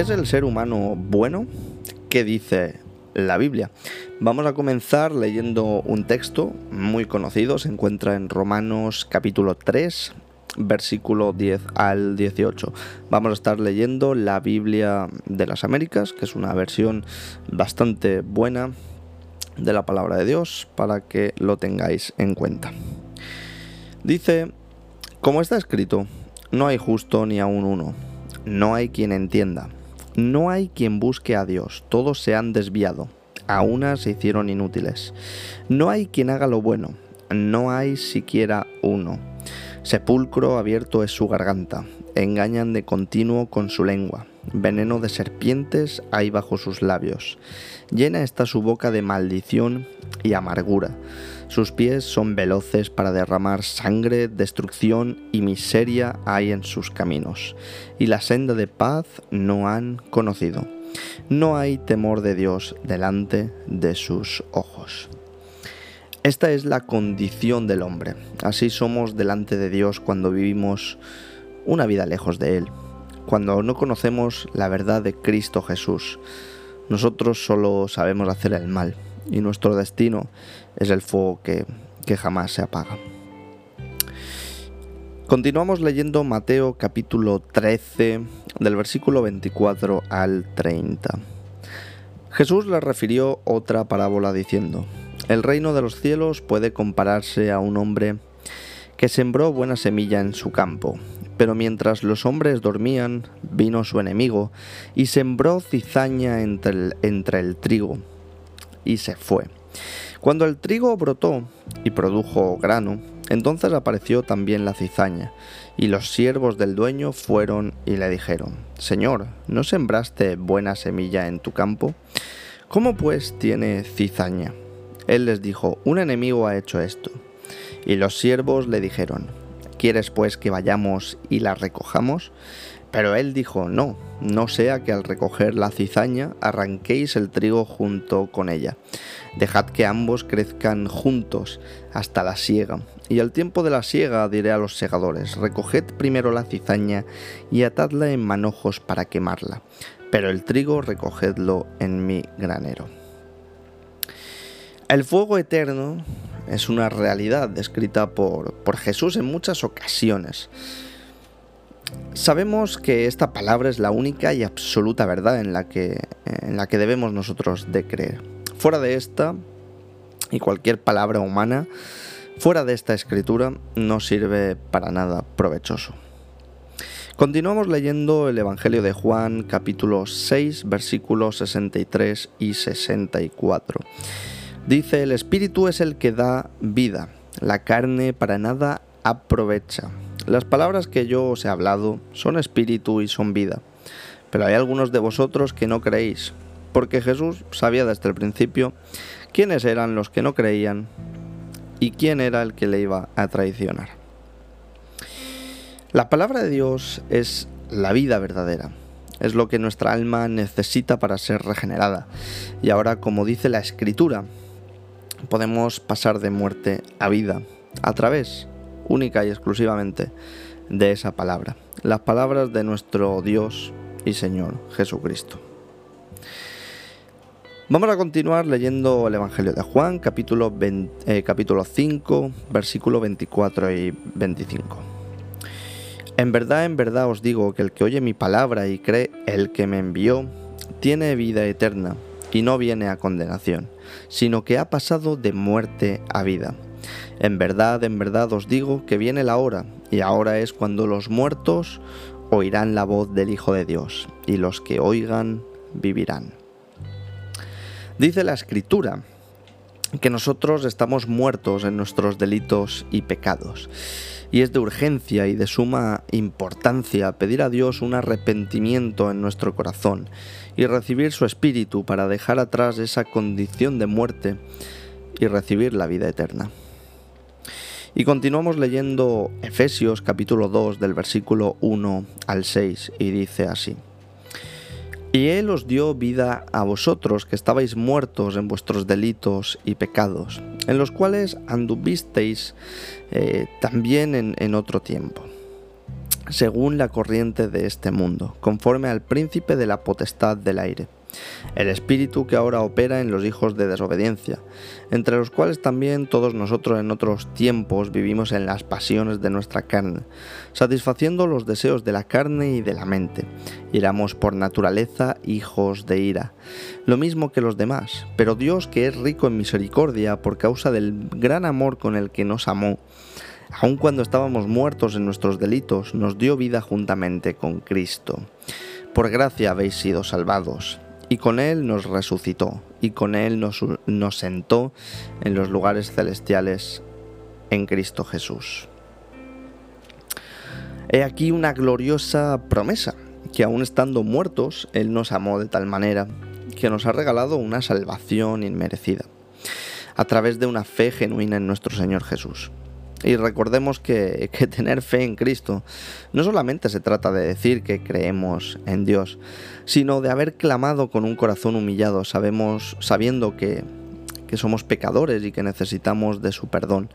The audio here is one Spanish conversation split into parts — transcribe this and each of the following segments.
¿Es el ser humano bueno? ¿Qué dice la Biblia? Vamos a comenzar leyendo un texto muy conocido, se encuentra en Romanos capítulo 3, versículo 10 al 18. Vamos a estar leyendo la Biblia de las Américas, que es una versión bastante buena de la palabra de Dios, para que lo tengáis en cuenta. Dice, como está escrito, no hay justo ni aun uno, no hay quien entienda no hay quien busque a Dios, todos se han desviado, a unas se hicieron inútiles. No hay quien haga lo bueno, no hay siquiera uno. Sepulcro abierto es su garganta, engañan de continuo con su lengua, veneno de serpientes hay bajo sus labios. Llena está su boca de maldición y amargura. Sus pies son veloces para derramar sangre, destrucción y miseria hay en sus caminos, y la senda de paz no han conocido. No hay temor de Dios delante de sus ojos. Esta es la condición del hombre. Así somos delante de Dios cuando vivimos una vida lejos de Él, cuando no conocemos la verdad de Cristo Jesús. Nosotros solo sabemos hacer el mal y nuestro destino es el fuego que, jamás se apaga. Continuamos leyendo Mateo capítulo 13 del versículo 24 al 30. Jesús le refirió otra parábola diciendo, El reino de los cielos puede compararse a un hombre que sembró buena semilla en su campo, pero mientras los hombres dormían, vino su enemigo y sembró cizaña entre el trigo y se fue. Cuando el trigo brotó y produjo grano, entonces apareció también la cizaña, y los siervos del dueño fueron y le dijeron, Señor, ¿no sembraste buena semilla en tu campo? ¿Cómo pues tiene cizaña? Él les dijo, un enemigo ha hecho esto. Y los siervos le dijeron, ¿quieres pues que vayamos y la recojamos? Pero él dijo, no, no sea que al recoger la cizaña arranquéis el trigo junto con ella. Dejad que ambos crezcan juntos hasta la siega. Y al tiempo de la siega diré a los segadores, recoged primero la cizaña y atadla en manojos para quemarla, pero el trigo recogedlo en mi granero. El fuego eterno es una realidad descrita por, por Jesús en muchas ocasiones. Sabemos que esta palabra es la única y absoluta verdad en la que, en la que debemos nosotros de creer. Fuera de esta y cualquier palabra humana, fuera de esta escritura, no sirve para nada provechoso. Continuamos leyendo el Evangelio de Juan capítulo 6 versículos 63 y 64. Dice, el Espíritu es el que da vida, la carne para nada aprovecha. Las palabras que yo os he hablado son espíritu y son vida, pero hay algunos de vosotros que no creéis, porque Jesús sabía desde el principio quiénes eran los que no creían y quién era el que le iba a traicionar. La palabra de Dios es la vida verdadera, es lo que nuestra alma necesita para ser regenerada. Y ahora, como dice la Escritura, podemos pasar de muerte a vida a través única y exclusivamente de esa palabra, las palabras de nuestro Dios y Señor Jesucristo. Vamos a continuar leyendo el Evangelio de Juan, capítulo, eh, capítulo 5, versículo 24 y 25. En verdad, en verdad os digo que el que oye mi palabra y cree el que me envió, tiene vida eterna y no viene a condenación, sino que ha pasado de muerte a vida. En verdad, en verdad os digo que viene la hora, y ahora es cuando los muertos oirán la voz del Hijo de Dios, y los que oigan vivirán. Dice la Escritura que nosotros estamos muertos en nuestros delitos y pecados. Y es de urgencia y de suma importancia pedir a Dios un arrepentimiento en nuestro corazón y recibir su espíritu para dejar atrás esa condición de muerte y recibir la vida eterna. Y continuamos leyendo Efesios capítulo 2 del versículo 1 al 6 y dice así. Y Él os dio vida a vosotros que estabais muertos en vuestros delitos y pecados, en los cuales anduvisteis eh, también en, en otro tiempo según la corriente de este mundo, conforme al príncipe de la potestad del aire el espíritu que ahora opera en los hijos de desobediencia, entre los cuales también todos nosotros en otros tiempos vivimos en las pasiones de nuestra carne, satisfaciendo los deseos de la carne y de la mente, éramos por naturaleza hijos de ira, lo mismo que los demás, pero Dios que es rico en misericordia por causa del gran amor con el que nos amó, aun cuando estábamos muertos en nuestros delitos, nos dio vida juntamente con Cristo. Por gracia habéis sido salvados y con Él nos resucitó, y con Él nos, nos sentó en los lugares celestiales en Cristo Jesús. He aquí una gloriosa promesa, que aun estando muertos, Él nos amó de tal manera que nos ha regalado una salvación inmerecida, a través de una fe genuina en nuestro Señor Jesús. Y recordemos que, tener fe en Cristo no solamente se trata de decir que creemos en Dios, sino de haber clamado con un corazón humillado, sabemos, sabiendo que, que somos pecadores y que necesitamos de su perdón,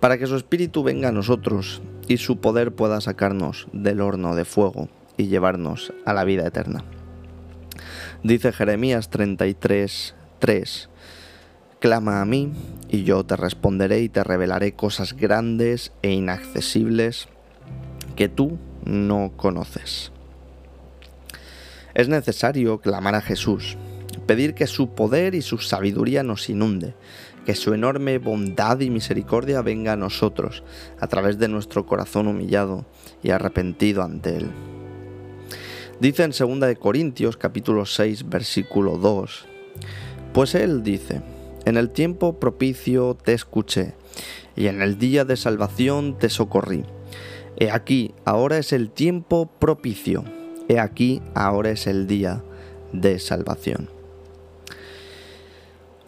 para que su Espíritu venga a nosotros y su poder pueda sacarnos del horno de fuego y llevarnos a la vida eterna. Dice Jeremías 33, 3. Clama a mí y yo te responderé y te revelaré cosas grandes e inaccesibles que tú no conoces. Es necesario clamar a Jesús, pedir que su poder y su sabiduría nos inunde, que su enorme bondad y misericordia venga a nosotros a través de nuestro corazón humillado y arrepentido ante Él. Dice en 2 Corintios capítulo 6 versículo 2, pues Él dice, en el tiempo propicio te escuché, y en el día de salvación te socorrí. He aquí, ahora es el tiempo propicio. He aquí, ahora es el día de salvación.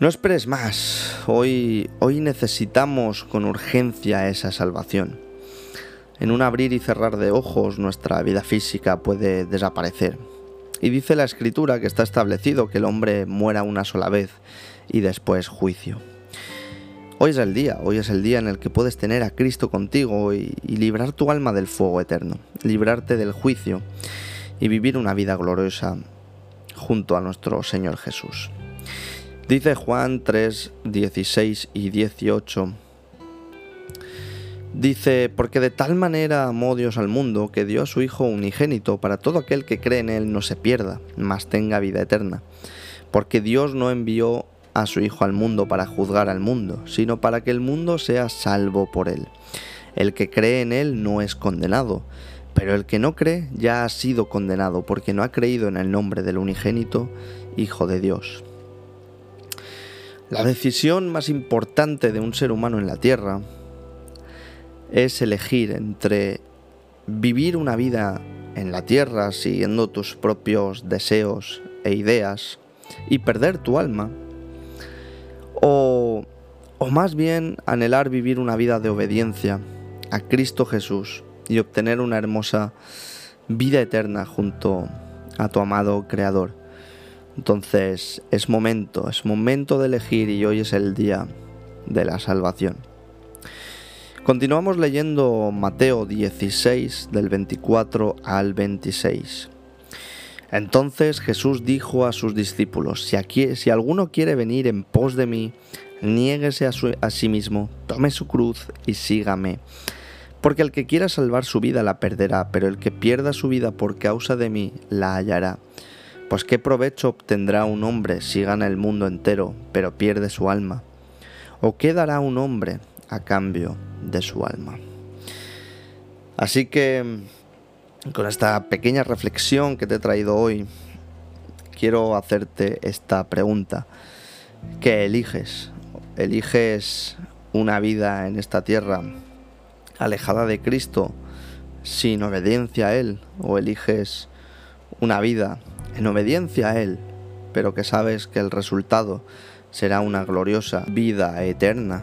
No esperes más. Hoy, hoy necesitamos con urgencia esa salvación. En un abrir y cerrar de ojos nuestra vida física puede desaparecer. Y dice la escritura que está establecido que el hombre muera una sola vez y después juicio. Hoy es el día, hoy es el día en el que puedes tener a Cristo contigo y, librar tu alma del fuego eterno, librarte del juicio y vivir una vida gloriosa junto a nuestro Señor Jesús. Dice Juan 3, 16 y 18. Dice, porque de tal manera amó Dios al mundo que dio a su Hijo unigénito para todo aquel que cree en Él no se pierda, mas tenga vida eterna. Porque Dios no envió a su Hijo al mundo para juzgar al mundo, sino para que el mundo sea salvo por él. El que cree en él no es condenado, pero el que no cree ya ha sido condenado porque no ha creído en el nombre del unigénito Hijo de Dios. La decisión más importante de un ser humano en la tierra es elegir entre vivir una vida en la tierra siguiendo tus propios deseos e ideas y perder tu alma, o, o más bien anhelar vivir una vida de obediencia a Cristo Jesús y obtener una hermosa vida eterna junto a tu amado Creador. Entonces es momento, es momento de elegir y hoy es el día de la salvación. Continuamos leyendo Mateo 16 del 24 al 26. Entonces Jesús dijo a sus discípulos, si, aquí, si alguno quiere venir en pos de mí, niéguese a, a sí mismo, tome su cruz y sígame. Porque el que quiera salvar su vida la perderá, pero el que pierda su vida por causa de mí la hallará. Pues qué provecho obtendrá un hombre si gana el mundo entero, pero pierde su alma. ¿O qué dará un hombre a cambio de su alma? Así que con esta pequeña reflexión que te he traído hoy, quiero hacerte esta pregunta. ¿Qué eliges? ¿Eliges una vida en esta tierra alejada de Cristo sin obediencia a Él? ¿O eliges una vida en obediencia a Él, pero que sabes que el resultado será una gloriosa vida eterna